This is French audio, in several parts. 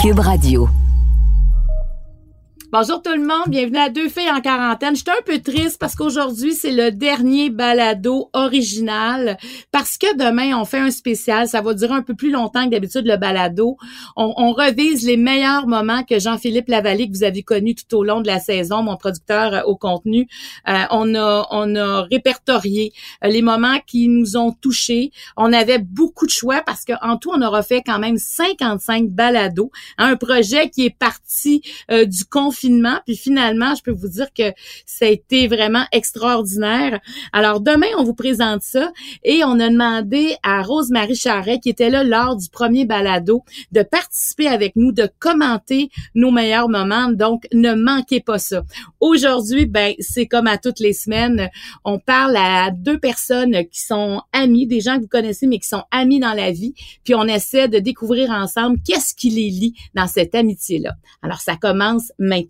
Cube Radio. Bonjour tout le monde, bienvenue à Deux filles en quarantaine. J'étais un peu triste parce qu'aujourd'hui, c'est le dernier balado original parce que demain, on fait un spécial. Ça va durer un peu plus longtemps que d'habitude le balado. On, revise les meilleurs moments que Jean-Philippe Lavallée, que vous avez connu tout au long de la saison, mon producteur euh, au contenu. Euh, on, a, on a répertorié euh, les moments qui nous ont touchés. On avait beaucoup de choix parce qu'en tout, on aura fait quand même 55 balados. un projet qui est parti du confinement puis finalement, je peux vous dire que ça a été vraiment extraordinaire. Alors demain, on vous présente ça et on a demandé à Rose-Marie Charret, qui était là lors du premier balado, de participer avec nous, de commenter nos meilleurs moments. Donc, ne manquez pas ça. Aujourd'hui, ben, c'est comme à toutes les semaines, on parle à deux personnes qui sont amies, des gens que vous connaissez, mais qui sont amis dans la vie, puis on essaie de découvrir ensemble qu'est-ce qui les lie dans cette amitié-là. Alors, ça commence maintenant.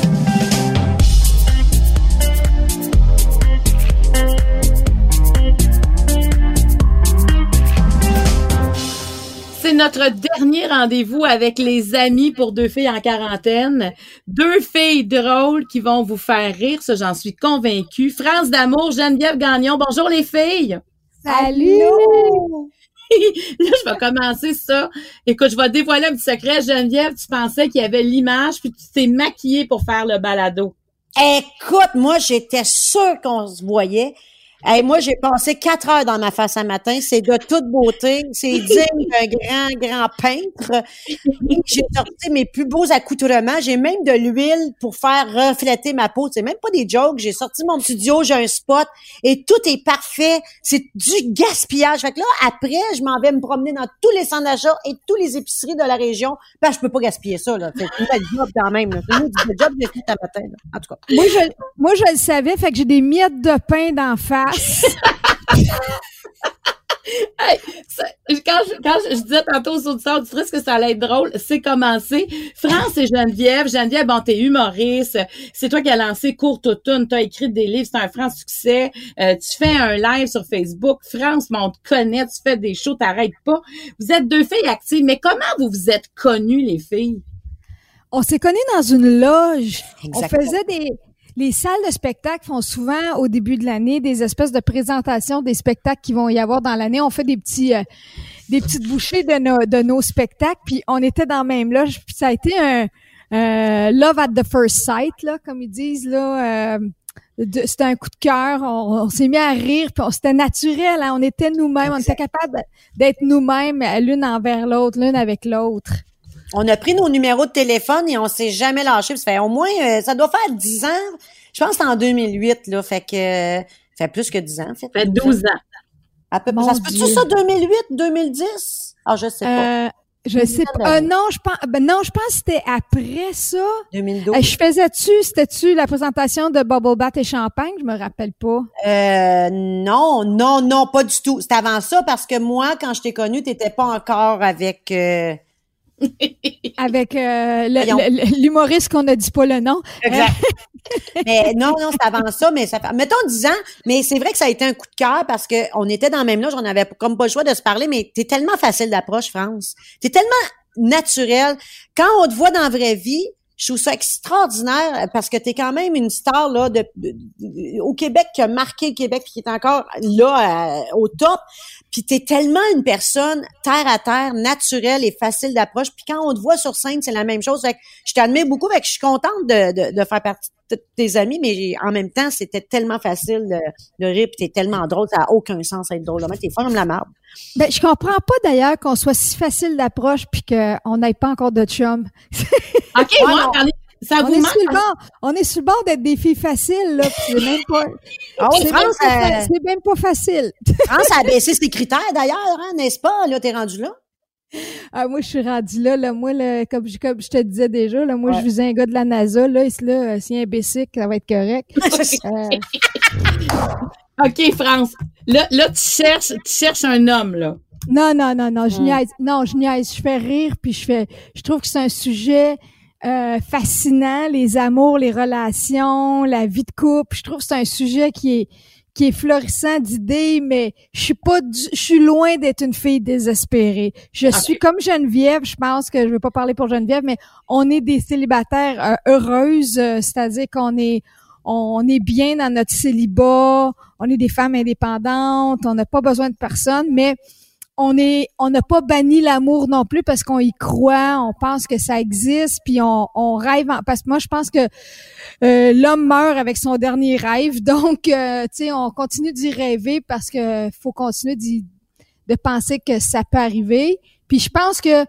Notre dernier rendez-vous avec les amis pour deux filles en quarantaine. Deux filles drôles qui vont vous faire rire, ça j'en suis convaincue. France d'amour, Geneviève Gagnon. Bonjour les filles. Salut. Là, je vais commencer ça. Écoute, je vais dévoiler un petit secret. Geneviève, tu pensais qu'il y avait l'image, puis tu t'es maquillée pour faire le balado. Écoute, moi, j'étais sûre qu'on se voyait. Hey, moi, j'ai passé quatre heures dans ma face un matin. C'est de toute beauté. C'est digne d'un grand, grand peintre. J'ai sorti mes plus beaux accoutrements. J'ai même de l'huile pour faire refléter ma peau. C'est même pas des jokes. J'ai sorti mon studio, j'ai un spot et tout est parfait. C'est du gaspillage. Fait que là, après, je m'en vais me promener dans tous les centres d'achat et tous les épiceries de la région. Ben, je peux pas gaspiller ça, là. C'est une job quand même, C'est une job de tout à matin, En tout cas. Moi, je, moi, je le savais. Fait que j'ai des miettes de pain d'en face quand, je, disais tantôt aux auditeurs du que ça allait être drôle, c'est commencé. France et Geneviève. Geneviève, bon, t'es humoriste. C'est toi qui as lancé Courte Automne. T'as écrit des livres. C'est un franc succès. Euh, tu fais un live sur Facebook. France, on te connaît. Tu fais des shows. T'arrêtes pas. Vous êtes deux filles actives. Mais comment vous vous êtes connues, les filles? On s'est connues dans une loge. On faisait des, les salles de spectacle font souvent au début de l'année des espèces de présentations des spectacles qui vont y avoir dans l'année. On fait des petits euh, des petites bouchées de nos de nos spectacles, puis on était dans le même loge. Puis ça a été un love at the first sight là, comme ils disent là. Euh, c'était un coup de cœur, on, s'est mis à rire, puis c'était naturel, hein. on était nous-mêmes, on était capable d'être nous-mêmes l'une envers l'autre, l'une avec l'autre. On a pris nos numéros de téléphone et on s'est jamais lâché. Ça fait au moins, euh, ça doit faire 10 ans. Je pense que c'est en 2008, là. Fait que, ça fait plus que 10 ans. Fait, fait 12 ans. À peu près. Ça se peut-tu ça, 2008, 2010? Ah, je sais pas. Euh, je sais pas. Euh, non, je pense, ben non, je pense que c'était après ça. 2012. je faisais-tu, c'était-tu la présentation de Bubble Bath et Champagne? Je me rappelle pas. Euh, non, non, non, pas du tout. C'était avant ça parce que moi, quand je t'ai connu, t'étais pas encore avec, Avec euh, l'humoriste qu'on a dit pas le nom. Exact. mais non, non, c'est avant ça, mais ça fait, mettons 10 ans, mais c'est vrai que ça a été un coup de cœur parce qu'on était dans le même loge, on avait comme pas le choix de se parler, mais t'es tellement facile d'approche, France. T'es tellement naturel. Quand on te voit dans la vraie vie, je trouve ça extraordinaire parce que tu es quand même une star là de, au Québec qui a marqué le Québec puis qui est encore là euh, au top. Puis tu es tellement une personne terre à terre, naturelle et facile d'approche. Puis quand on te voit sur scène, c'est la même chose. Fait que je t'admire beaucoup. Fait que je suis contente de, de, faire partie de tes amis, mais en même temps, c'était tellement facile de, de rire, puis t'es tellement drôle, ça n'a aucun sens d'être drôle. T'es comme la marde. Ben, je comprends pas d'ailleurs qu'on soit si facile d'approche puis qu'on n'ait pas encore de chum. OK, moi, ça on, est sur le bord, on est sur le bord d'être des filles faciles, là, c'est même pas. Ah c'est même, euh, même, pas facile. France a baissé ses critères d'ailleurs, hein, n'est-ce pas? Là, t'es rendu là? Ah, moi, je suis rendu là, là. Moi, là, comme, je, comme je te disais déjà, là, moi, je visais un gars de la NASA, là. Et là, si un basic, ça va être correct. euh... OK, France. Là, là, tu cherches, tu cherches un homme, là. Non, non, non, non, je niaise. Non, je niaise. Je fais rire, puis je fais, je trouve que c'est un sujet euh, fascinant, les amours, les relations, la vie de couple. Je trouve que c'est un sujet qui est qui est florissant d'idées, mais je suis pas, je suis loin d'être une fille désespérée. Je suis comme Geneviève. Je pense que je vais pas parler pour Geneviève, mais on est des célibataires euh, heureuses, euh, c'est-à-dire qu'on est, on est bien dans notre célibat, on est des femmes indépendantes, on n'a pas besoin de personne, mais on est, n'a pas banni l'amour non plus parce qu'on y croit, on pense que ça existe, puis on, rêve. parce que moi, je pense que euh, l'homme meurt avec son dernier rêve, donc euh, tu sais, on continue d'y rêver parce que faut continuer de penser que ça peut arriver. Puis je pense que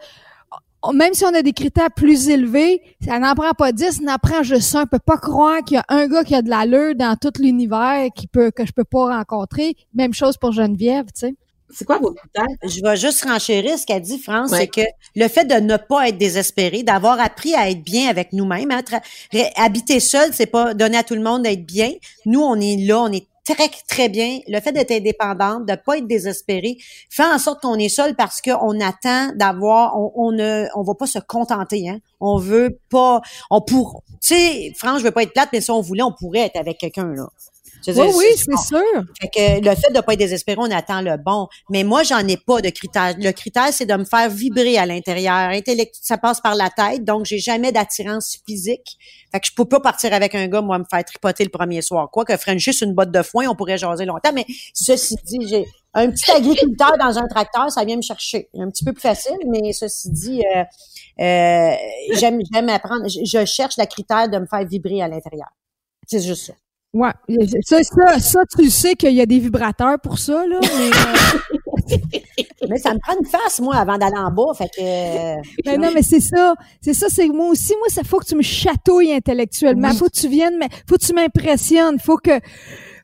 même si on a des critères plus élevés, ça n'en prend pas 10, ça n'en prend juste un. On peut pas croire qu'il y a un gars qui a de l'allure dans tout l'univers qui peut, que je peux pas rencontrer. Même chose pour Geneviève, tu sais. C'est quoi vos critères? Je vais juste renchérir ce qu'a dit France, c'est que le fait de ne pas être désespéré, d'avoir appris à être bien avec nous-mêmes, hein, habiter seul, c'est pas donner à tout le monde d'être bien. Nous, on est là, on est très, très bien. Le fait d'être indépendante, de pas être désespéré, fait en sorte qu'on est seul parce qu'on attend d'avoir, on, on, ne, on va pas se contenter, hein. On veut pas, on pour, tu sais, franchement, je veux pas être plate, mais si on voulait, on pourrait être avec quelqu'un, là. Oui, oui, c'est sûr. Fait que le fait de pas être désespéré, on attend le bon. Mais moi, j'en ai pas de critère. Le critère, c'est de me faire vibrer à l'intérieur. Ça passe par la tête, donc j'ai jamais d'attirance physique. Fait que je peux pas partir avec un gars, moi, me faire tripoter le premier soir. Quoi que juste une botte de foin, on pourrait jaser longtemps. Mais ceci dit, j'ai un petit agriculteur dans un tracteur, ça vient me chercher. Un petit peu plus facile, mais ceci dit, euh, euh, j'aime, j'aime apprendre. Je, cherche le critère de me faire vibrer à l'intérieur. C'est juste ça. Ouais, ça, ça, ça, tu sais qu'il y a des vibrateurs pour ça, là. Mais, euh, mais ça me prend une face, moi, avant d'aller en bas. Fait que. Ben non, mais c'est ça. C'est ça, c'est moi aussi. Moi, ça faut que tu me chatouilles intellectuellement. Faut que tu viennes, mais faut que tu m'impressionnes. Faut que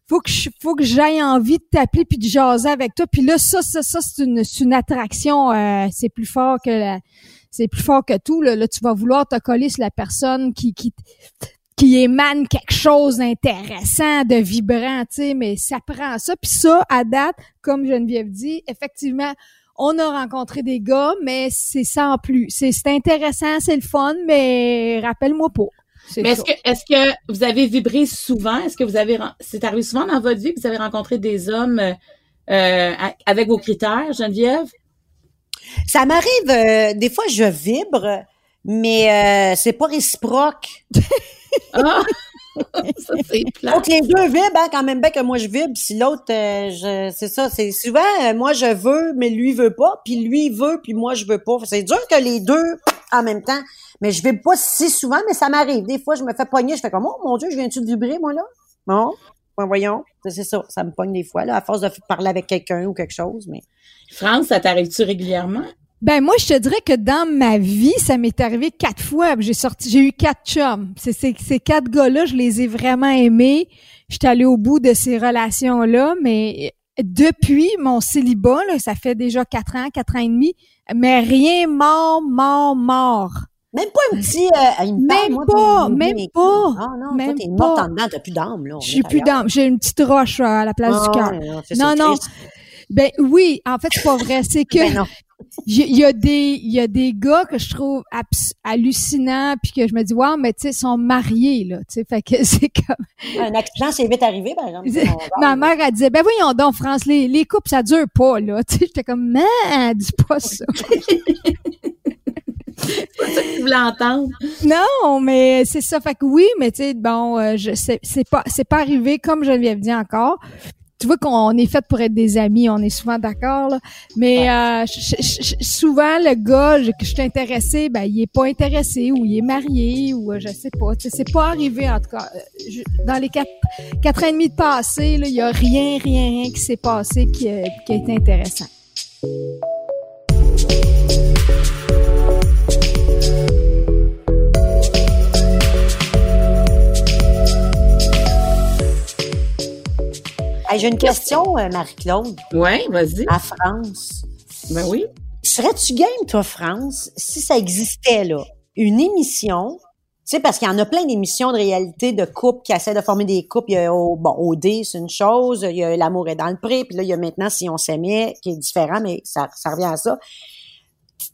faut que je, faut que j'aille envie de t'appeler puis de jaser avec toi. Puis là, ça, ça, ça, c'est une, une attraction. Euh, c'est plus fort que la, c'est plus fort que tout. Là. là, tu vas vouloir te coller sur la personne qui, qui, qui émane quelque chose d'intéressant, de vibrant, tu sais, mais ça prend ça. Puis ça, à date, comme Geneviève dit, effectivement, on a rencontré des gars, mais c'est ça en plus. C'est intéressant, c'est le fun, mais rappelle-moi pas. Mais est-ce que est-ce que vous avez vibré souvent? Est-ce que vous avez c'est arrivé souvent dans votre vie que vous avez rencontré des hommes euh, avec vos critères, Geneviève? Ça m'arrive euh, des fois je vibre, mais euh, c'est pas réciproque. Ah! ça, c'est Donc, les deux vibrent, hein, quand même bien que moi je vibre, si l'autre, euh, c'est ça, c'est souvent, euh, moi je veux, mais lui veut pas, puis lui veut, puis moi je veux pas. C'est dur que les deux, en même temps, mais je vibre pas si souvent, mais ça m'arrive. Des fois, je me fais pogner, je fais comme, oh mon Dieu, je viens-tu de vibrer, moi, là? Bon, ben, voyons, c'est ça, ça me pogne des fois, là, à force de parler avec quelqu'un ou quelque chose, mais... France, ça t'arrive-tu régulièrement? Ben moi, je te dirais que dans ma vie, ça m'est arrivé quatre fois. J'ai sorti, j'ai eu quatre chums. C'est, ces quatre gars-là, je les ai vraiment aimés. J'étais allée au bout de ces relations-là, mais depuis mon célibat, là, ça fait déjà quatre ans, quatre ans et demi, mais rien mort, mort, mort. Même pas un petit. Euh, une même, pas, même pas, Non, non, même toi, t'es morte en dedans, t'as plus d'âme, là. J'ai plus d'âme. J'ai une petite roche à la place du cœur. Non, non. Ben oui, en fait, c'est pas vrai. C'est que ben il y, a des il y a des gars que je trouve hallucinants puis que je me dis wow mais tu sais sont mariés là tu sais fait que c'est comme un accident c'est vite arrivé par exemple ma mère elle disait ben voyons donc France les, les couples ça dure pas là tu sais j'étais comme man dis pas ça c'est ça que tu voulais entendre. Non, mais c'est ça. Fait que oui, mais tu sais, bon, euh, je c'est pas c'est pas arrivé comme je l'avais dit encore tu vois qu'on est fait pour être des amis, on est souvent d'accord, mais euh, souvent le gars que je suis intéressé, ben il est pas intéressé ou il est marié ou euh, je sais pas. C'est pas arrivé en tout cas. Euh, dans les quatre quatre ans et demi de passé, il y a rien, rien, rien qui s'est passé qui, qui a été intéressant. J'ai une question, euh, Marie-Claude. Oui, vas-y. À France. Ben oui. Serais-tu game, toi, France, si ça existait, là, une émission, tu sais, parce qu'il y en a plein d'émissions de réalité de couples qui essaient de former des couples. Il y a, au, bon, OD, c'est une chose. Il y a L'amour est dans le pré. Puis là, il y a maintenant Si on s'aimait, qui est différent, mais ça, ça revient à ça.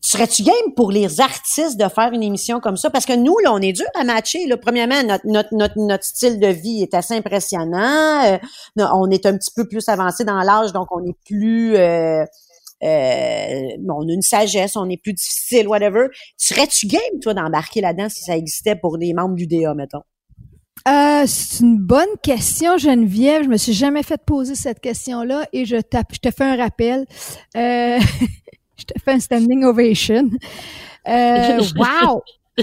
Serais-tu game pour les artistes de faire une émission comme ça? Parce que nous, là, on est dur à matcher. Là. Premièrement, notre, notre, notre, style de vie est assez impressionnant. Euh, on est un petit peu plus avancé dans l'âge, donc on est plus... Euh, euh, on a une sagesse, on est plus difficile, whatever. Serais-tu game, toi, d'embarquer là-dedans si ça existait pour les membres du DA, mettons? Euh, c'est une bonne question, Geneviève. Je me suis jamais fait poser cette question-là et je, je te fais un rappel. je te fais un standing ovation. Euh, wow!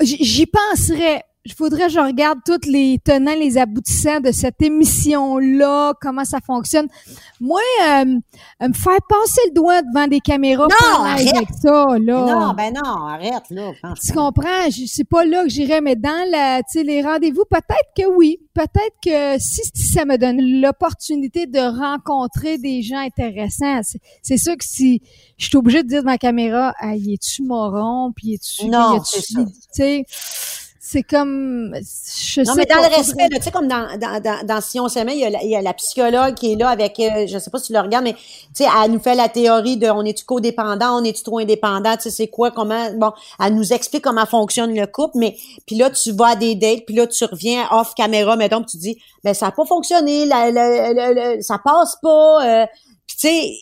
J'y penserais il faudrait que je regarde tous les tenants, les aboutissants de cette émission-là, comment ça fonctionne. Moi, euh, me faire passer le doigt devant des caméras non, arrête. avec ça, là. non, ben non, arrête, là. Tu comprends? C'est pas là que j'irais, mais dans la, les rendez-vous, peut-être que oui. Peut-être que si, ça me donne l'opportunité de rencontrer des gens intéressants, c'est sûr que si je suis obligée de dire devant la caméra, ah, y es-tu moron, puis es-tu, non, c'est ça c'est comme je non mais dans le respect tu sais comme dans dans dans, dans si on s'aimait il y a la, il y a la psychologue qui est là avec euh, je sais pas si tu le regardes mais tu sais elle nous fait la théorie de on est-tu codépendant on est-tu trop indépendant tu sais c'est quoi comment bon elle nous explique comment fonctionne le couple mais puis là tu vas à des dates puis là tu reviens off caméra mettons puis tu dis ben ça a pas fonctionné la, la, ça passe pas euh, puis tu sais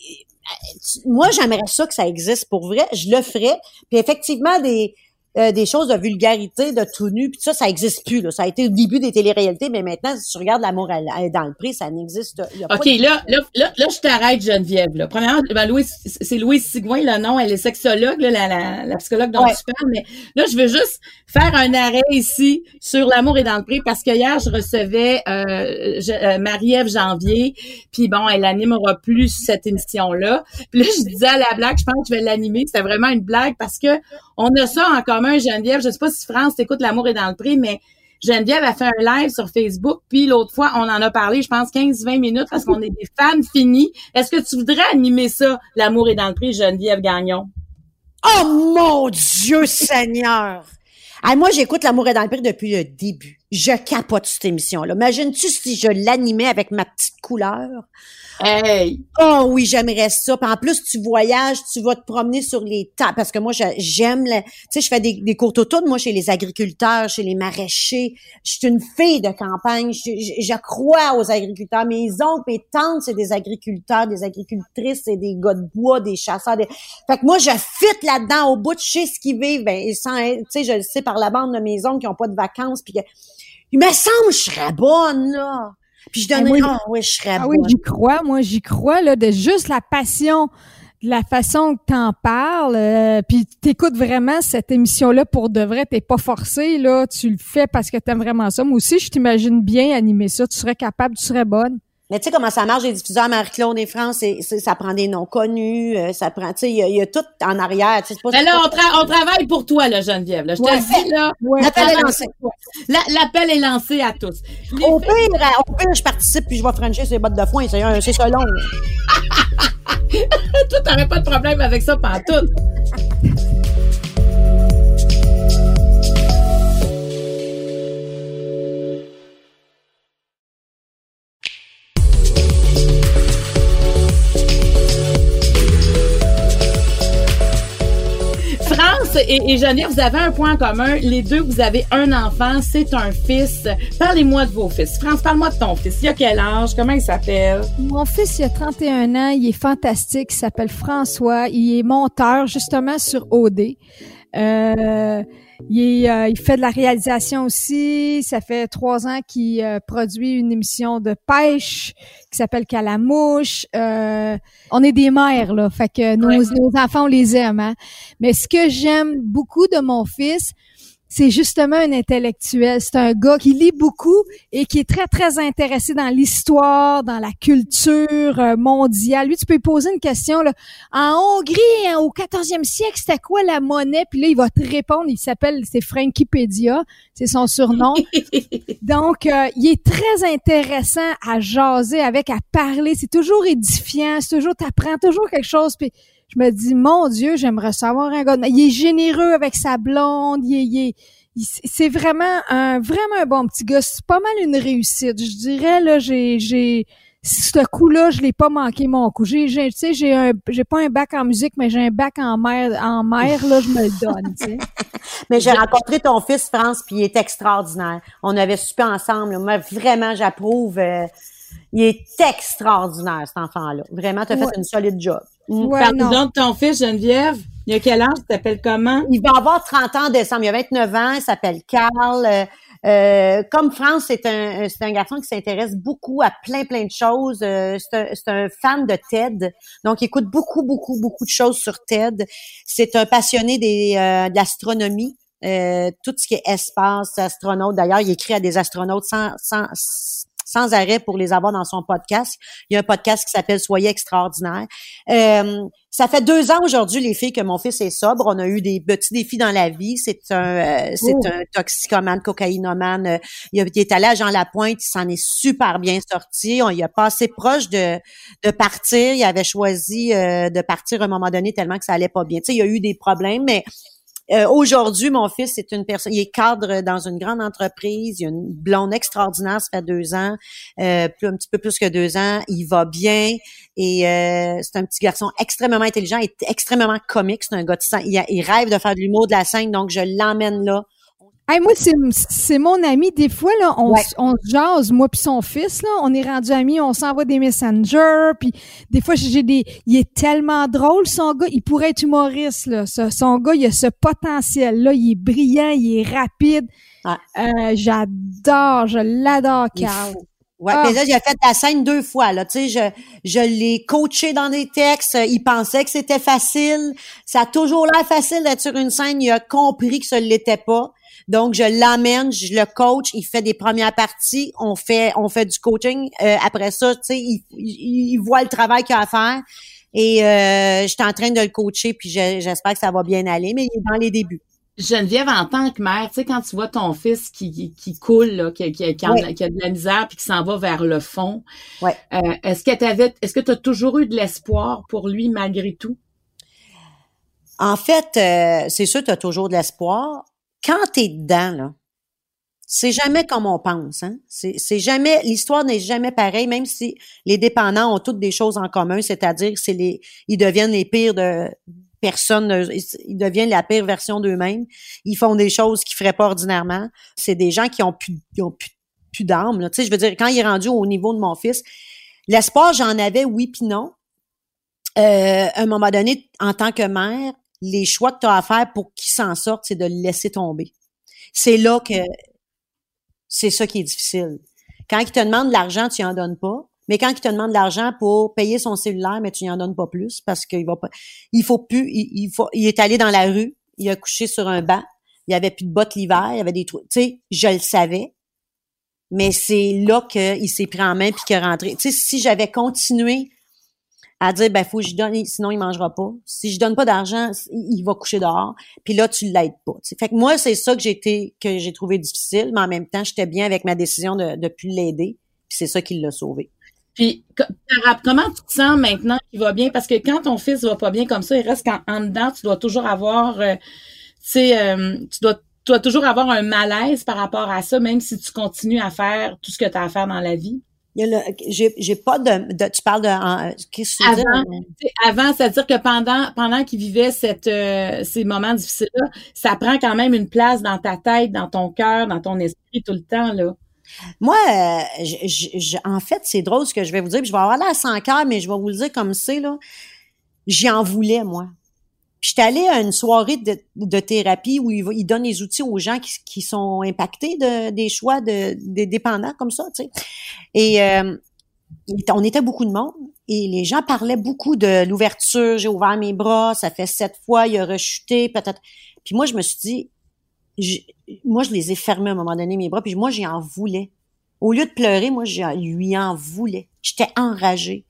moi j'aimerais ça que ça existe pour vrai je le ferais puis effectivement des euh, des choses de vulgarité, de tout nu, puis ça, ça existe plus. Là. Ça a été le début des téléréalités, mais maintenant, si tu regardes l'amour dans le prix, ça n'existe. OK, là, là, là, là, je t'arrête, Geneviève. Là. Premièrement, ben, Louis, c'est Louise Sigouin, le nom, elle est sexologue, là, la, la, la, psychologue dont tu parles, mais là, je veux juste faire un arrêt ici sur l'amour et dans le prix, parce que hier, je recevais euh, euh, Marie-Ève Janvier, puis bon, elle animera plus cette émission-là. Puis là, je disais à la blague, je pense que je vais l'animer. C'était vraiment une blague parce que on a ça en commun, Geneviève. Je sais pas si France t'écoute L'amour est dans le prix, mais Geneviève a fait un live sur Facebook, puis l'autre fois, on en a parlé, je pense, 15-20 minutes parce qu'on est des fans finis. Est-ce que tu voudrais animer ça, L'amour est dans le prix, Geneviève Gagnon? Oh mon Dieu Seigneur! moi, j'écoute L'amour est dans le prix depuis le début. Je capote cette émission-là. Imagines-tu si je l'animais avec ma petite couleur? Hey! Oh oui, j'aimerais ça. Puis en plus, tu voyages, tu vas te promener sur les tables. Parce que moi, j'aime... Tu sais, je fais des, des courtes automnes, moi, chez les agriculteurs, chez les maraîchers. Je suis une fille de campagne. Je, crois aux agriculteurs. Mes oncles, mes tantes, c'est des agriculteurs, des agricultrices, c'est des gars de bois, des chasseurs. Des... Fait que moi, je fit là-dedans au bout de chez ce qu'ils vivent. Ben, tu sais, je le sais par la bande de mes oncles qui ont pas de vacances. Puis que, il me semble que je serais bonne, là. Puis je donnerais, ah oui, je serais Ah oui, j'y crois, moi, j'y crois, là, de juste la passion, de la façon que t'en parles, euh, puis t'écoutes vraiment cette émission-là pour de vrai, t'es pas forcé, là, tu le fais parce que t'aimes vraiment ça. Moi aussi, je t'imagine bien animer ça, tu serais capable, tu serais bonne. Mais tu sais comment ça marche, les diffuseurs Marie-Claude et France, c'est, ça prend des noms connus, euh, ça prend, tu sais, il y, a tout en arrière. Pas, Mais là, on, on, travaille pour toi, là, Geneviève. Là. Je te le dis, là. L'appel est lancé. l'appel est lancé à tous. au, pire, au pire, je participe puis je vais franchir ces bottes de foin. C'est, ça long. toi, t'aurais pas de problème avec ça, pas et, et Geneviève, vous avez un point en commun. Les deux, vous avez un enfant, c'est un fils. Parlez-moi de vos fils. France, parle-moi de ton fils. Il a quel âge? Comment il s'appelle? Mon fils, il a 31 ans. Il est fantastique. Il s'appelle François. Il est monteur, justement, sur OD. Euh, il, euh, il, fait de la réalisation aussi. Ça fait trois ans qu'il euh, produit une émission de pêche qui s'appelle Calamouche. Euh, on est des mères, là. Fait que nos, nos enfants, on les aime. Hein? Mais ce que j'aime beaucoup de mon fils, c'est justement un intellectuel. C'est un gars qui lit beaucoup et qui est très, très intéressé dans l'histoire, dans la culture euh, mondiale. Lui, tu peux lui poser une question. Là. En Hongrie, hein, au 14e siècle, c'était quoi la monnaie? Puis là, il va te répondre. Il s'appelle, c'est Frankiepedia. C'est son surnom. Donc, euh, il est très intéressant à jaser avec, à parler. C'est toujours édifiant. C'est toujours, t'apprends toujours quelque chose. Puis je me dis, mon Dieu, j'aimerais savoir un gars. Il est généreux avec sa blonde. Il est, c'est vraiment un vraiment un bon petit gars. C'est pas mal une réussite. Je dirais là, j'ai j'ai ce coup-là, je l'ai pas manqué mon coup. J'ai, tu sais, j'ai un, j'ai pas un bac en musique, mais j'ai un bac en mer, en mer, là, je me le donne, tu sais. mais j'ai rencontré ton fils, France, puis il est extraordinaire. On avait super ensemble. Moi, vraiment, j'approuve. Euh, il est extraordinaire, cet enfant-là. Vraiment, tu as fait une solide job. Ouais, Parle-nous de ton fils, Geneviève. Il a quel âge? Il s'appelle comment? Il va avoir 30 ans en décembre. Il a 29 ans. Il s'appelle Carl. Euh, euh, comme France, c'est un, c'est un garçon qui s'intéresse beaucoup à plein, plein de choses. Euh, c'est, un, c'est un fan de TED. Donc, il écoute beaucoup, beaucoup, beaucoup de choses sur TED. C'est un passionné des, euh, de l'astronomie. tout ce qui est espace, astronaute. D'ailleurs, il écrit à des astronautes sans, sans, sans arrêt pour les avoir dans son podcast. Il y a un podcast qui s'appelle Soyez extraordinaire. Euh, ça fait deux ans aujourd'hui, les filles, que mon fils est sobre. On a eu des petits défis dans la vie. C'est un, euh, c'est oh. un toxicomane, cocaïnomane. Il, est allé à Jean Lapointe. Il s'en est super bien sorti. On y a passé proche de, de partir. Il avait choisi euh, de partir à un moment donné tellement que ça allait pas bien. Tu sais, il y a eu des problèmes, mais euh, aujourd'hui, mon fils c'est une personne, il est cadre dans une grande entreprise, il a une blonde extraordinaire, ça fait deux ans, euh, plus, un petit peu plus que deux ans, il va bien et euh, c'est un petit garçon extrêmement intelligent et extrêmement comique, c'est un gars de il, il rêve de faire de l'humour de la scène, donc je l'emmène là. Hey, moi, c'est mon ami. Des fois, là, on, on jase, moi puis son fils, là, on est rendu amis, on s'envoie des messengers, puis des fois, j'ai des... Il est tellement drôle, son gars, il pourrait être humoriste, là. son gars, il a ce potentiel-là, il est brillant, il est rapide. Euh, j'adore, je l'adore, Carl. Ouais, ah. là, j'ai fait la scène deux fois, là. Tu sais, je, je l'ai coaché dans des textes. Il pensait que c'était facile. Ça a toujours l'air facile d'être sur une scène. Il a compris que ce ne l'était pas. Donc, je l'amène, je le coach, il fait des premières parties, on fait, on fait du coaching. Euh, après ça, tu sais, il, il, voit le travail qu'il a à faire. Et euh, je suis en train de le coacher, puis j'espère que ça va bien aller, mais il est dans les débuts. Geneviève, en tant que mère, tu sais, quand tu vois ton fils qui, qui, coule, là, qui, qui, a, de la misère puis qui s'en va vers le fond, ouais. euh, est-ce que tu avais, est-ce que tu as toujours eu de l'espoir pour lui malgré tout? En fait, euh, c'est sûr, tu as toujours de l'espoir quand tu es dedans, là, c'est jamais comme on pense. Hein? C'est jamais l'histoire n'est jamais pareille, même si les dépendants ont toutes des choses en commun, c'est-à-dire c'est les ils deviennent les pires de personnes, ils deviennent la pire version d'eux-mêmes. Ils font des choses qu'ils feraient pas ordinairement. C'est des gens qui ont plus, qui. Tu sais, je veux dire, quand il est rendu au niveau de mon fils, l'espoir j'en avais, oui puis non. Euh, à un moment donné, en tant que mère, les choix que tu as à faire pour qu'il s'en sorte, c'est de le laisser tomber. C'est là que c'est ça qui est difficile. Quand il te demande de l'argent, tu en donnes pas. Mais quand il te demande de l'argent pour payer son cellulaire, mais tu n'y en donnes pas plus parce qu'il va pas. Il faut plus. Il, faut. Il est allé dans la rue. Il a couché sur un banc. Il y avait plus de bottes l'hiver. Il y avait des trucs. Tu sais, je le savais. Mais c'est là qu'il s'est pris en main puis qu'il est rentré. Tu sais, si j'avais continué à dire ben faut que je donne sinon il mangera pas. Si je donne pas d'argent, il va coucher dehors. Puis là tu l'aides pas. Fait que moi c'est ça que j'ai été que j'ai trouvé difficile, mais en même temps j'étais bien avec ma décision de de plus l'aider. Puis c'est ça qui l'a sauvé. Puis comment tu te sens maintenant qu'il va bien? Parce que quand ton fils va pas bien comme ça, il reste en, dedans, tu dois toujours avoir euh, tu sais euh, tu dois tu dois toujours avoir un malaise par rapport à ça, même si tu continues à faire tout ce que tu as à faire dans la vie j'ai, j'ai pas de, de, tu parles de qu'est-ce que avant, avant c'est-à-dire que pendant pendant qu'il vivait cette euh, ces moments difficiles là ça prend quand même une place dans ta tête dans ton cœur dans ton esprit tout le temps là. Moi euh, en fait c'est drôle ce que je vais vous dire je vais avoir l'air sans cœur mais je vais vous le dire comme c'est là. J'y en voulais moi je suis allée à une soirée de, thérapie où il, donne les outils aux gens qui, sont impactés de, des choix de, des dépendants comme ça, tu sais. Et euh, on était beaucoup de monde et les gens parlaient beaucoup de l'ouverture. J'ai ouvert mes bras, ça fait sept fois, il a rechuté, peut-être. Puis moi, je me suis dit, moi, je les ai fermés à un moment donné, mes bras, puis moi, j'y en voulais. Au lieu de pleurer, moi, je lui en voulais. J'étais enragée.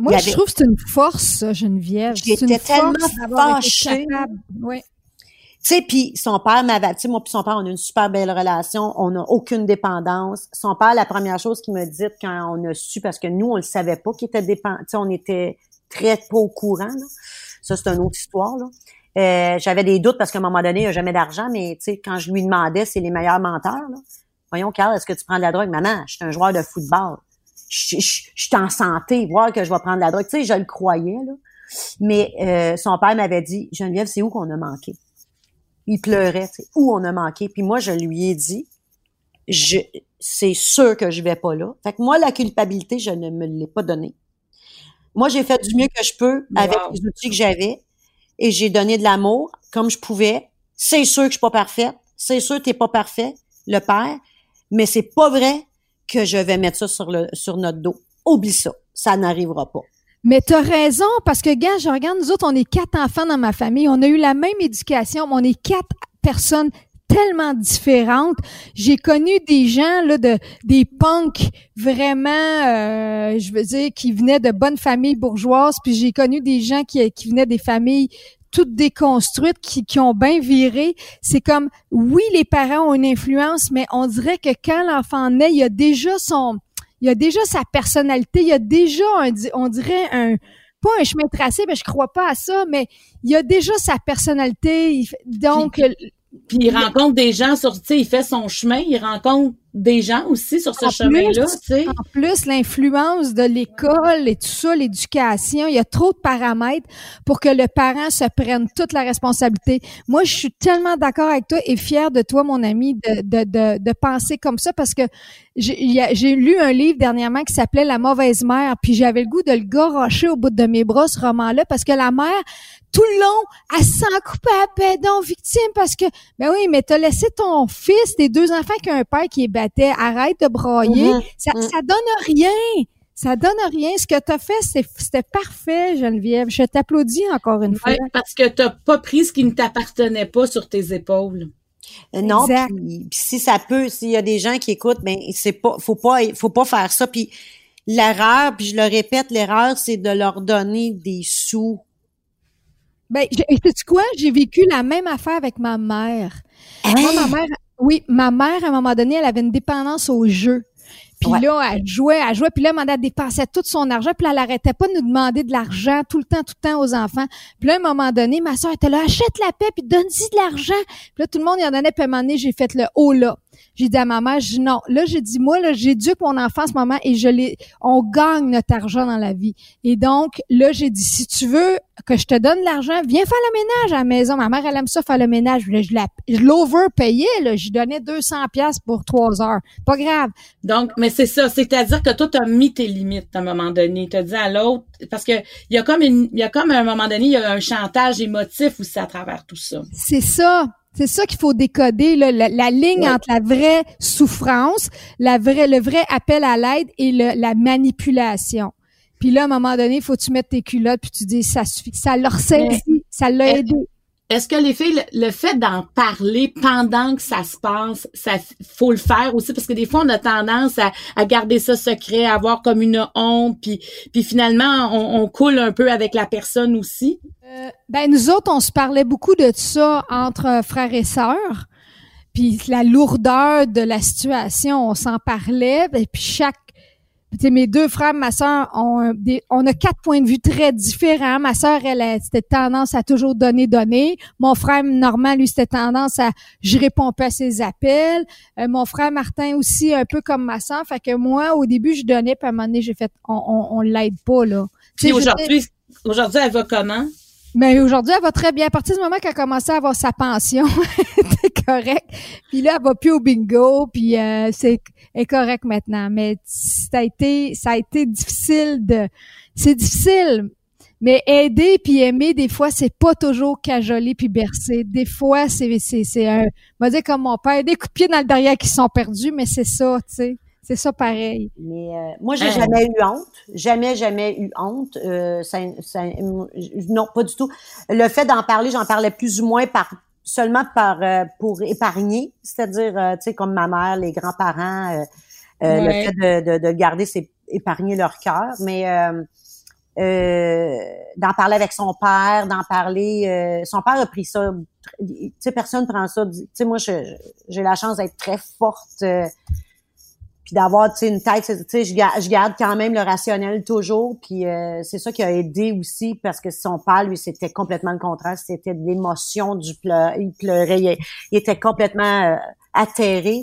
Moi, je trouve que c'est une force, Geneviève. J'étais tellement fâchée. Oui. Tu sais, puis son père m'avait, tu sais, moi puis son père, on a une super belle relation, on n'a aucune dépendance. Son père, la première chose qu'il me dit quand on a su, parce que nous, on le savait pas qu'il était dépendant, tu sais, on était très pas au courant, là. Ça, c'est une autre histoire, là. Euh, j'avais des doutes parce qu'à un moment donné, il n'y a jamais d'argent, mais tu sais, quand je lui demandais, c'est les meilleurs menteurs, là. Voyons, Carl, est-ce que tu prends de la drogue? Maman, je suis un joueur de football je, suis en santé, voir que je vais prendre la drogue. Tu sais, je le croyais, là. Mais euh, son père m'avait dit, Geneviève, c'est où qu'on a manqué? Il pleurait, tu sais, où on a manqué? Puis moi, je lui ai dit, je, c'est sûr que je vais pas là. Fait que moi, la culpabilité, je ne me l'ai pas donnée. Moi, j'ai fait du mieux que je peux avec les outils que j'avais et j'ai donné de l'amour comme je pouvais. C'est sûr que je suis pas parfaite. C'est sûr que t'es pas parfait, le père. Mais c'est pas vrai que je vais mettre ça sur le, sur notre dos. Oublie ça. Ça n'arrivera pas. Mais tu as raison, parce que, gars, je regarde, nous autres, on est quatre enfants dans ma famille. On a eu la même éducation, mais on est quatre personnes tellement différentes. J'ai connu des gens là de des punks vraiment euh, je veux dire qui venaient de bonnes familles bourgeoises puis j'ai connu des gens qui qui venaient des familles toutes déconstruites qui, qui ont bien viré. C'est comme oui les parents ont une influence mais on dirait que quand l'enfant naît, il y a déjà son il y a déjà sa personnalité, il y a déjà un, on dirait un, pas un chemin tracé, mais je crois pas à ça, mais il y a déjà sa personnalité. Donc, puis il rencontre des gens sur, tu sais, il fait son chemin, il rencontre des gens aussi sur ce chemin-là. En plus, l'influence de l'école et tout ça, l'éducation, il y a trop de paramètres pour que le parent se prenne toute la responsabilité. Moi, je suis tellement d'accord avec toi et fière de toi, mon ami, de, de, de, de penser comme ça parce que j'ai lu un livre dernièrement qui s'appelait La mauvaise mère, puis j'avais le goût de le garocher au bout de mes bras, ce roman-là, parce que la mère, tout le long, elle s'en à pédon, victime, parce que, ben oui, mais t'as laissé ton fils, tes deux enfants qui ont un père qui est battait, arrête de broyer. Mm-hmm. Ça, mm. ça donne rien. Ça donne rien. Ce que tu as fait, c'était parfait, Geneviève. Je t'applaudis encore une fois. parce que tu pas pris ce qui ne t'appartenait pas sur tes épaules. Euh, non, puis si ça peut, s'il y a des gens qui écoutent, ben c'est pas, faut pas, faut pas faire ça. Puis l'erreur, puis je le répète, l'erreur, c'est de leur donner des sous. Ben, sais quoi? J'ai vécu la même affaire avec ma mère. Moi, ma hein? mère, oui, ma mère, à un moment donné, elle avait une dépendance au jeu. Puis là, elle jouait, elle jouait, puis là, elle dépensait tout son argent, puis là, elle arrêtait pas de nous demander de l'argent tout le temps, tout le temps aux enfants. Puis là, à un moment donné, ma soeur était là, achète la paix, puis donne-y de l'argent. Puis là, tout le monde y en donnait, puis à un moment donné, j'ai fait le haut là. J'ai dit à ma mère, je non. Là, j'ai dit, moi, là, j'éduque mon enfant en ce moment et je l'ai, on gagne notre argent dans la vie. Et donc, là, j'ai dit, si tu veux que je te donne l'argent, viens faire le ménage à la maison. Ma mère, elle aime ça faire le ménage. Je, je, je l'overpayais, là. Je donnais 200 pièces pour trois heures. Pas grave. Donc, mais c'est ça. C'est-à-dire que toi, tu as mis tes limites à un moment donné. Tu as dit à l'autre, parce que il y a comme une, il y a comme à un moment donné, il y a un chantage émotif aussi à travers tout ça. C'est ça. C'est ça qu'il faut décoder, là, la, ligne entre la vraie souffrance, la vraie, le vrai appel à l'aide et le, la manipulation. Puis là, à un moment donné, il faut que tu mettes tes culottes puis tu dis ça suffit, ça leur saisi, ça l'a aidé. Est-ce que les filles, le, fait d'en parler pendant que ça se passe, ça faut le faire aussi? Parce que des fois on a tendance à, à garder ça secret, à avoir comme une honte, puis puis finalement on, on coule un peu avec la personne aussi. Euh, ben nous autres, on se parlait beaucoup de ça entre frères et sœurs. Puis la lourdeur de la situation, on s'en parlait. Et puis chaque mes deux frères, ma sœur, ont des, on a quatre points de vue très différents. Ma sœur, elle, a c'était tendance à toujours donner, donner. Mon frère Normand, lui, c'était tendance à je réponds pas à ses appels. Euh, mon frère Martin aussi, un peu comme ma sœur. Fait que moi, au début, je donnais, puis à un moment donné, j'ai fait on, on, on l'aide pas, là. Puis aujourd'hui, aujourd'hui, elle va comment? Mais aujourd'hui, elle va très bien. À partir du moment qu'elle a commencé à avoir sa pension, c'est correct. Puis là, elle va plus au bingo, puis euh, c'est est correct maintenant. Mais ça a été, ça a été difficile de, c'est difficile. Mais aider puis aimer, des fois, c'est pas toujours cajoler puis bercer. Des fois, c'est, c'est, c'est un, on va dire comme mon père, des coups de pied dans le derrière qui sont perdus, mais c'est ça, tu sais. C'est ça pareil. Mais euh, moi, j'ai jamais eu honte. Jamais, jamais eu honte. Euh, ça, non, pas du tout. Le fait d'en parler, j'en parlais plus ou moins par seulement par euh, pour épargner, c'est-à-dire, tu sais, comme ma mère, les grands-parents, le fait de, de, garder, c'est épargner leur cœur. Mais d'en parler avec son père, d'en parler, son père a pris ça. Tu sais, personne prend ça. Tu sais, moi, j'ai la chance d'être très forte puis d'avoir une tête tu sais je, garde quand même le rationnel toujours puis euh, c'est ça qui a aidé aussi parce que son père lui c'était complètement le contraire c'était de l'émotion du pleur il pleurait il, était complètement euh, atterré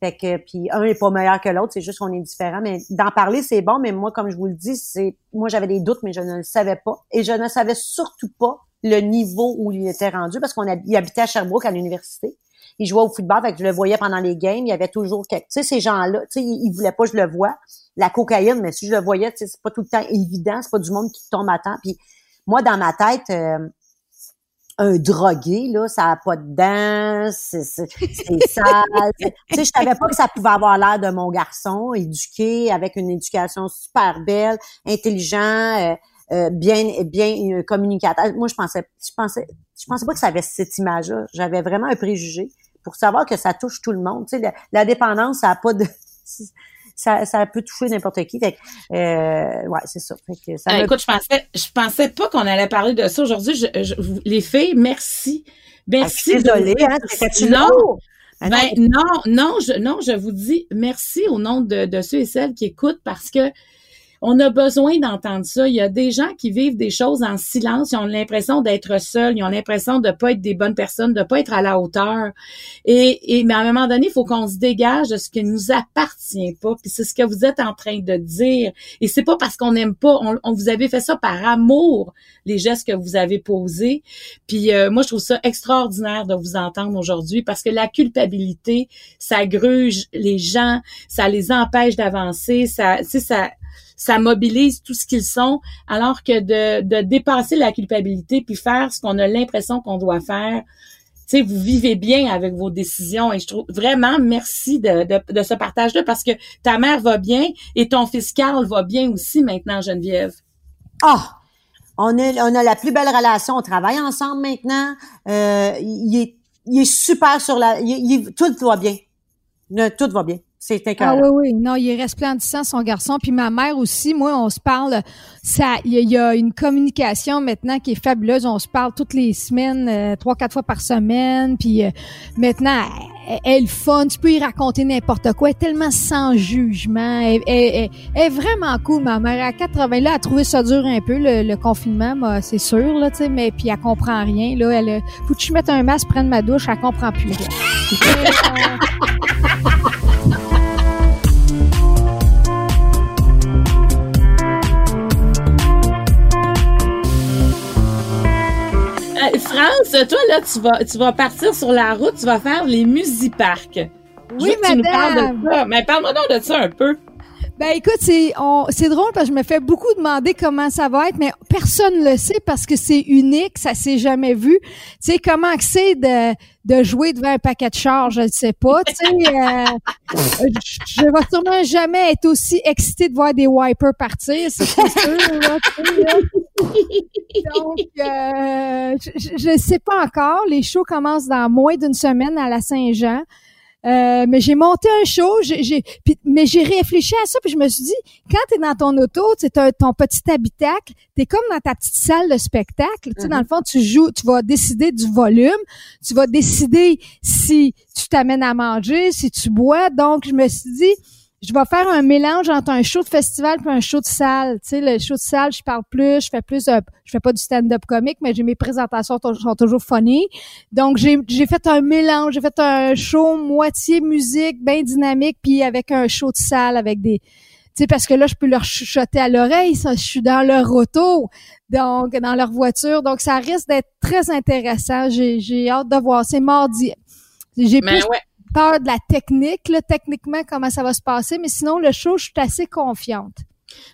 Fait que puis un est pas meilleur que l'autre, c'est juste qu'on est différent. Mais d'en parler, c'est bon. Mais moi, comme je vous le dis, c'est moi j'avais des doutes, mais je ne le savais pas. Et je ne savais surtout pas le niveau où il était rendu parce qu'on habitait à Sherbrooke à l'université. Il jouait au football, fait que je le voyais pendant les games. Il y avait toujours tu sais, ces gens-là, tu sais, ils, voulaient pas que je le vois. La cocaïne, mais si je le voyais, tu sais, c'est pas tout le temps évident, c'est pas du monde qui tombe à temps. Puis moi, dans ma tête, euh, un drogué, là, ça a pas de dents, c'est sale. tu sais, je savais pas que ça pouvait avoir l'air de mon garçon, éduqué, avec une éducation super belle, intelligent, euh, euh, bien, bien communicateur. Moi, je pensais, je pensais, je pensais pas que ça avait cette image-là. J'avais vraiment un préjugé pour savoir que ça touche tout le monde. Tu sais, la, dépendance, ça a pas de ça, ça peut toucher n'importe qui. Fait euh, ouais, c'est ça. Fait que ça ah, Écoute, je pensais, je pensais pas qu'on allait parler de ça aujourd'hui. Je, les filles, merci. Merci. Ah, désolée, hein, non. Ah, ben, non, non, je, non, je vous dis merci au nom de, de ceux et celles qui écoutent parce que on a besoin d'entendre ça. Il y a des gens qui vivent des choses en silence. Ils ont l'impression d'être seuls. Ils ont l'impression de pas être des bonnes personnes, de pas être à la hauteur. Et, mais à un moment donné, il faut qu'on se dégage de ce qui nous appartient pas. Puis c'est ce que vous êtes en train de dire. Et c'est pas parce qu'on n'aime pas. On, vous avez fait ça par amour, les gestes que vous avez posés. Puis euh, moi, je trouve ça extraordinaire de vous entendre aujourd'hui parce que la culpabilité, ça gruge les gens, ça les empêche d'avancer. Ça, ça ça mobilise tout ce qu'ils sont, alors que de, de dépasser la culpabilité puis faire ce qu'on a l'impression qu'on doit faire, tu sais, vous vivez bien avec vos décisions et je trouve vraiment merci de, de, ce partage-là parce que ta mère va bien et ton fils Carl va bien aussi maintenant, Geneviève. Ah! on, est, on a la plus belle relation, on travaille ensemble maintenant. Euh, il, est, il est super sur la... Il, tout va bien. Tout va bien. C'est Ah oui, oui. Non, il est resplendissant, son garçon. Puis ma mère aussi, moi, on se parle. Ça, il y, a une communication maintenant qui est fabuleuse. On se parle toutes les semaines, euh, trois, quatre fois par semaine. Puis euh, maintenant, elle, est fun. Tu peux y raconter n'importe quoi. Elle est tellement sans jugement. Elle, est vraiment cool, ma mère. À 80, là, elle a trouvé ça dur un peu, le, confinement, c'est sûr, là, tu sais. Mais puis elle comprend rien, là. Elle, faut que je mette un masque, prenne ma douche, elle comprend plus France, toi, là, tu vas, tu vas partir sur la route, tu vas faire les musiparcs. Oui, madame. Mais parle-moi donc de ça un peu. Ben écoute, c'est c'est drôle parce que je me fais beaucoup demander comment ça va être, mais personne le sait parce que c'est unique, ça s'est jamais vu. Tu sais comment c'est de de jouer devant un paquet de chars, je ne sais pas. Tu sais, euh, je, vais sûrement jamais être aussi excitée de voir des wipers partir, c'est sûr. Là, Donc, euh, je ne sais pas encore. Les shows commencent dans moins d'une semaine à la Saint-Jean. Euh, mais j'ai monté un show, j'ai, mais j'ai réfléchi à ça, puis je me suis dit, quand tu es dans ton auto, tu ton petit habitacle, tu es comme dans ta petite salle de spectacle. Tu dans le mm-hmm. fond, tu joues, tu vas décider du volume, tu vas décider si tu t'amènes à manger, si tu bois. Donc, je me suis dit, je vais faire un mélange entre un show de festival et un show de salle. Tu sais, le show de salle, je parle plus, je fais plus, je fais pas du stand-up comique, mais j'ai mes présentations sont toujours funny. Donc j'ai j'ai fait un mélange, j'ai fait un show moitié musique, bien dynamique, puis avec un show de salle avec des, tu sais, parce que là je peux leur chuchoter à l'oreille, ça, je suis dans leur auto, donc dans leur voiture, donc ça risque d'être très intéressant. J'ai j'ai hâte de voir. C'est mardi. J'ai plus peur de la technique, là, techniquement, comment ça va se passer, mais sinon, le show, je suis assez confiante.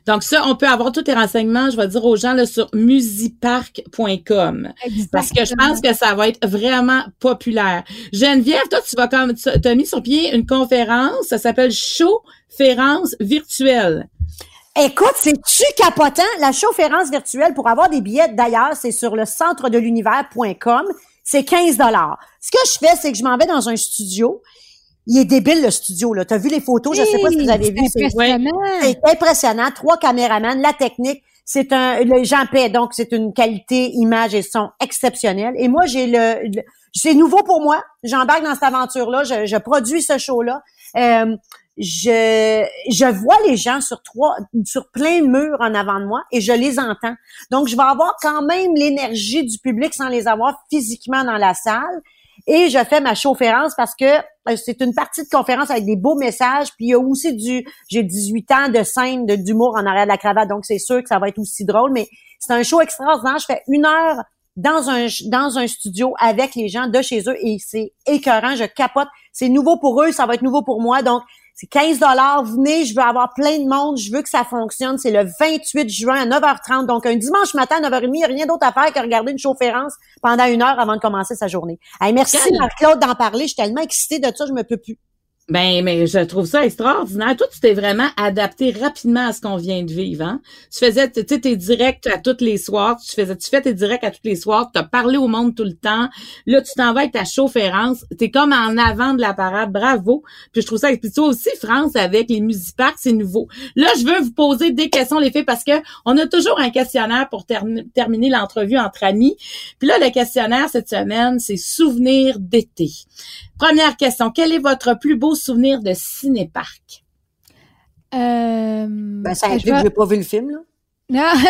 Donc ça, on peut avoir tous les renseignements, je vais dire aux gens là, sur musipark.com. Parce que je pense que ça va être vraiment populaire. Geneviève, toi, tu vas comme tu as mis sur pied une conférence, ça s'appelle Showférence virtuelle. Écoute, c'est-tu capotant? La Showférence virtuelle, pour avoir des billets d'ailleurs, c'est sur le centre de l'univers.com c'est 15 dollars. Ce que je fais, c'est que je m'en vais dans un studio. Il est débile le studio là. T'as vu les photos? Je sais pas si vous avez vu. C'est impressionnant. C'est impressionnant. Trois caméramans, la technique. C'est un le Jean Paix, donc c'est une qualité image et son exceptionnelle. Et moi, j'ai le, c'est nouveau pour moi. J'embarque dans cette aventure là. Je, je produis ce show là. Euh, je, je vois les gens sur trois, sur plein de murs en avant de moi et je les entends. Donc, je vais avoir quand même l'énergie du public sans les avoir physiquement dans la salle. Et je fais ma conférence parce que euh, c'est une partie de conférence avec des beaux messages. Puis il y a aussi du, j'ai 18 ans de scène d'humour en arrière de la cravate, donc c'est sûr que ça va être aussi drôle. Mais c'est un show extraordinaire. Je fais une heure dans un dans un studio avec les gens de chez eux et c'est écœurant. Je capote. C'est nouveau pour eux, ça va être nouveau pour moi. Donc c'est 15 dollars. Venez, je veux avoir plein de monde, je veux que ça fonctionne. C'est le 28 juin à 9h30. Donc, un dimanche matin à 9h30, il n'y a rien d'autre à faire que regarder une chaufférence pendant une heure avant de commencer sa journée. Hey, merci, Marc-Claude, d'en parler. Je suis tellement excitée de ça, je me peux plus. Ben, mais je trouve ça extraordinaire. Toi, tu t'es vraiment adapté rapidement à ce qu'on vient de vivre. Hein? Tu faisais, tu sais, tes directs à tous les soirs. Tu faisais, tu fais tes directs à tous les soirs. Tu as parlé au monde tout le temps. Là, tu t'en vas avec ta chaufférence. T'es comme en avant de la parade. Bravo. Puis je trouve ça. Puis toi aussi, France, avec les musiparks, c'est nouveau. Là, je veux vous poser des questions, les filles, parce que on a toujours un questionnaire pour terminer l'entrevue entre amis. Puis là, le questionnaire cette semaine, c'est souvenirs d'été. Première question. Quel est votre plus beau souvenir de cinéparc? Euh, ben, ça implique que j'ai pas vu le film, là. Non.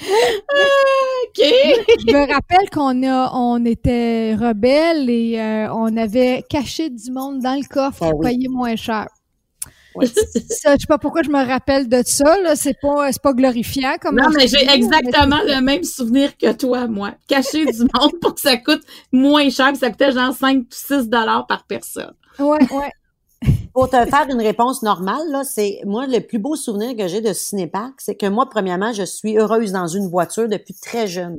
OK. Je me rappelle qu'on a, on était rebelles et euh, on avait caché du monde dans le coffre ah pour payer moins cher. Je ça, je sais pas pourquoi je me rappelle de ça. Là, c'est pas, c'est pas glorifiant comme. Non, mais j'ai exactement le même souvenir que toi, moi. Cacher du monde pour que ça coûte moins cher, ça coûtait genre 5 ou 6 dollars par personne. Ouais, ouais. Pour te faire une réponse normale, là, c'est moi le plus beau souvenir que j'ai de Cinépark, c'est que moi, premièrement, je suis heureuse dans une voiture depuis très jeune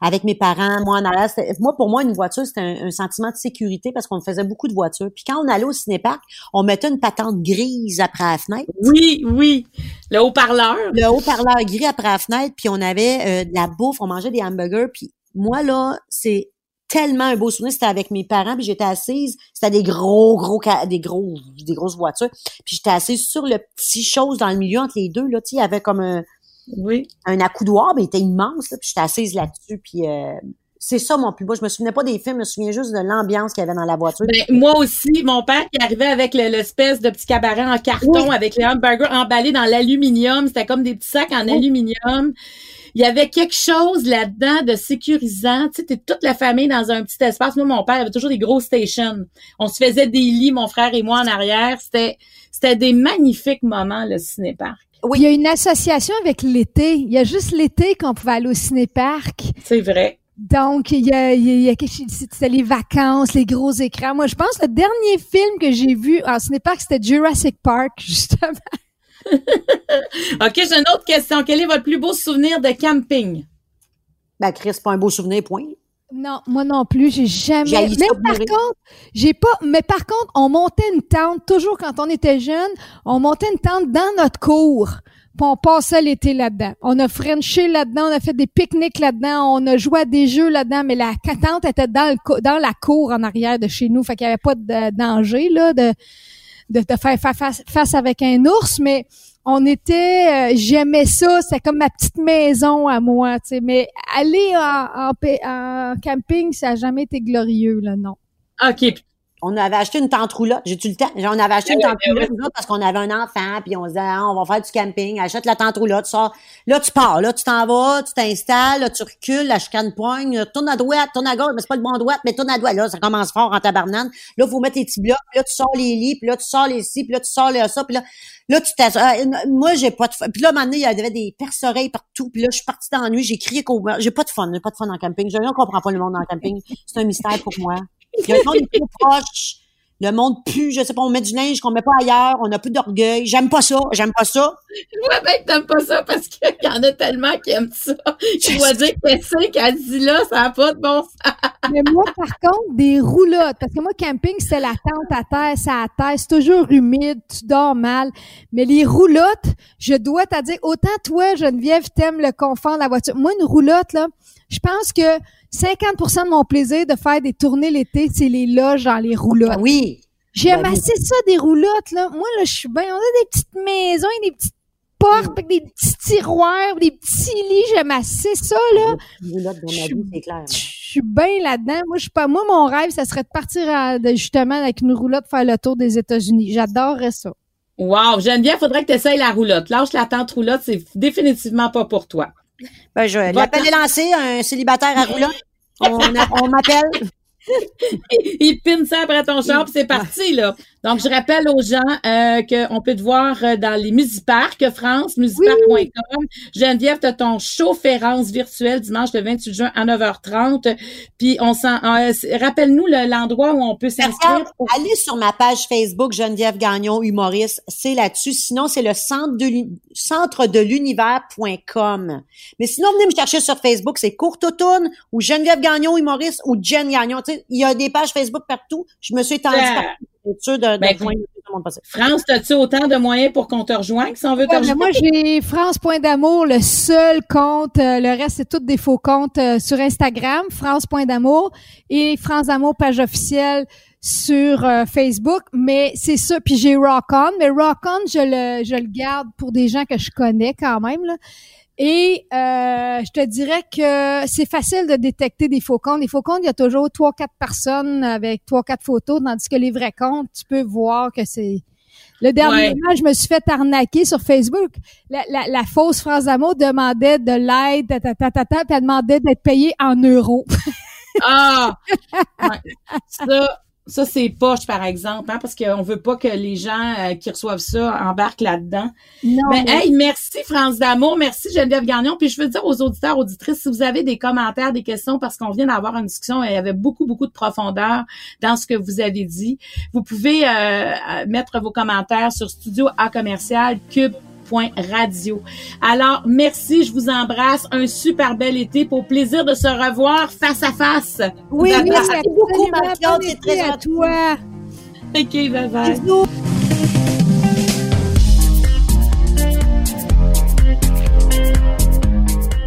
avec mes parents, moi en arrière. Moi, pour moi, une voiture, c'était un, sentiment de sécurité parce qu'on faisait beaucoup de voitures. Puis quand on allait au cinépark, on mettait une patente grise après la fenêtre. Oui, oui. Le haut-parleur. Le haut-parleur gris après la fenêtre, puis on avait euh, de la bouffe, on mangeait des hamburgers. Puis moi, là, c'est tellement un beau souvenir. C'était avec mes parents, puis j'étais assise. C'était des gros, gros, des gros, des grosses voitures. Puis j'étais assise sur le petit chose dans le milieu entre les deux. Là, tu il y avait comme un, oui. Un accoudoir, mais il était immense, là, puis j'étais assise là-dessus, puis euh, c'est ça mon plus beau. Je me souvenais pas des films, je me souviens juste de l'ambiance qu'il y avait dans la voiture. Ben, moi aussi, mon père qui arrivait avec l'espèce de petit cabaret en carton avec les hamburgers emballés dans l'aluminium, c'était comme des petits sacs en aluminium. Il y avait quelque chose là-dedans de sécurisant. Tu sais, toute la famille dans un petit espace. Moi, mon père avait toujours des gros stations. On se faisait des lits, mon frère et moi, en arrière. C'était, c'était des magnifiques moments, le cinéparc. Oui. Il y a une association avec l'été. Il y a juste l'été qu'on pouvait aller au cinéparc. C'est vrai. Donc, il y a, il y a quelque chose, c'était les vacances, les gros écrans. Moi, je pense que le dernier film que j'ai vu en cinéparc, c'était Jurassic Park, justement. OK, j'ai une autre question. Quel est votre plus beau souvenir de camping? Ben, Chris, pas un beau souvenir, point. Non, moi non plus, j'ai jamais. Mais par contre, j'ai pas. Mais par contre, on montait une tente toujours quand on était jeune. On montait une tente dans notre cour. Puis on passait l'été là-dedans. On a frenché là-dedans, on a fait des pique-niques là-dedans, on a joué à des jeux là-dedans, mais la tente était dans le dans la cour en arrière de chez nous, fait qu'il y avait pas de danger là de de, de faire face, face avec un ours, mais on était, euh, j'aimais ça, c'est comme ma petite maison à moi, tu sais. Mais aller en, en, camping, ça n'a jamais été glorieux, là, non. OK. On avait acheté une tente roulotte. J'ai-tu le temps? On avait acheté une tente roulotte parce qu'on avait un enfant, puis on se disait, ah, on va faire du camping, achète la tente roulotte, tu sors. Là, tu pars, là, tu t'en vas, tu t'installes, là, tu recules, la chicane poigne, tourne à droite, tourne à gauche, mais c'est pas le bon droite, mais tourne à droite. Là, ça commence fort en tabarnane. Là, faut mettre tes petits blocs, puis là, tu sors les lits, puis là, tu sors les ci, puis là, tu sors les ça, puis là, Là, tu t'as, euh, moi, j'ai pas de fun. Puis là, maintenant, il y avait des perce-oreilles partout. Puis là, je suis partie dans la nuit, j'ai crié qu'au j'ai pas de fun, j'ai pas de fun en camping. Je ne comprends pas le monde en camping. C'est un mystère pour moi. Il y a un monde trop proche. Le monde pue, je sais pas, on met du linge qu'on met pas ailleurs, on a plus d'orgueil. J'aime pas ça, j'aime pas ça. Je vois bien que t'aimes pas ça parce qu'il y en a tellement qui aiment ça. Je dois dire que c'est qu'elle dit là, ça n'a pas de bon sens. Mais moi, par contre, des roulottes, parce que moi, camping, c'est la tente à terre, ça à terre, c'est toujours humide, tu dors mal. Mais les roulottes, je dois te dire, autant toi, Geneviève, t'aimes le confort de la voiture. Moi, une roulotte, là, je pense que 50% de mon plaisir de faire des tournées l'été, c'est les loges dans les roulottes. Ah oui. J'aime ben assez ça, des roulottes, là. Moi, là, je suis bien. On a des petites maisons et des petites portes, avec des petits tiroirs, des petits lits. J'aime assez ça, là. Je suis bien là-dedans. Moi, je suis pas. Moi, mon rêve, ça serait de partir justement avec une roulotte faire le tour des États-Unis. J'adorerais ça. Wow, Geneviève, faudrait que tu essayes la roulotte. Lâche la tente roulotte, c'est définitivement pas pour toi. Ben, je, l'appel est lancé, un célibataire à roulant. On, on m'appelle. il pine ça après ton char, c'est parti, là. Donc, je rappelle aux gens euh, qu'on peut te voir euh, dans les Musiparcs France, musiparc.com. Geneviève, tu as ton show Férence virtuel dimanche le 28 juin à 9h30. Puis, on s'en... Euh, rappelle-nous l'endroit où on peut s'inscrire. Allez sur ma page Facebook Geneviève Gagnon, humoriste. C'est là-dessus. Sinon, c'est le centre de, centre de l'univers.com. Mais sinon, venez me chercher sur Facebook. C'est Courte ou Geneviève Gagnon, humoriste ou Jen Gagnon. il y a des pages Facebook partout. Je me suis étendue partout sûr de, ben, France, as-tu autant de moyens pour qu'on te rejoigne si on veut te rejoindre? Moi, j'ai France Point d'amour, le seul compte. Euh, le reste, c'est tous des faux comptes euh, sur Instagram, France Point d'amour et France d'amour page officielle sur euh, Facebook, mais c'est ça. Puis j'ai Rock On, mais Rock On, je le, je le garde pour des gens que je connais quand même. Là. Et euh, je te dirais que c'est facile de détecter des faux comptes. Les faux comptes, il y a toujours trois, quatre personnes avec trois, quatre photos, tandis que les vrais comptes, tu peux voir que c'est. Le dernier moment, je me suis fait arnaquer sur Facebook. La, la, fausse France d'amour demandait de l'aide, ta, ta, ta, ta, puis elle demandait d'être payée en euros. ah! Ça, ça, c'est poche, par exemple, hein, parce qu'on veut pas que les gens euh, qui reçoivent ça embarquent là-dedans. Non, mais, hey, merci France d'amour, merci Geneviève Gagnon. Puis je veux dire aux auditeurs, auditrices, si vous avez des commentaires, des questions, parce qu'on vient d'avoir une discussion, et il y avait beaucoup, beaucoup de profondeur dans ce que vous avez dit. Vous pouvez euh, mettre vos commentaires sur Studio A commercial Cube radio. Alors, merci, je vous embrasse. Un super bel été pour plaisir de se revoir face à face. Oui, merci beaucoup, Marc-Claude. C'est très à toi. OK, bye bye.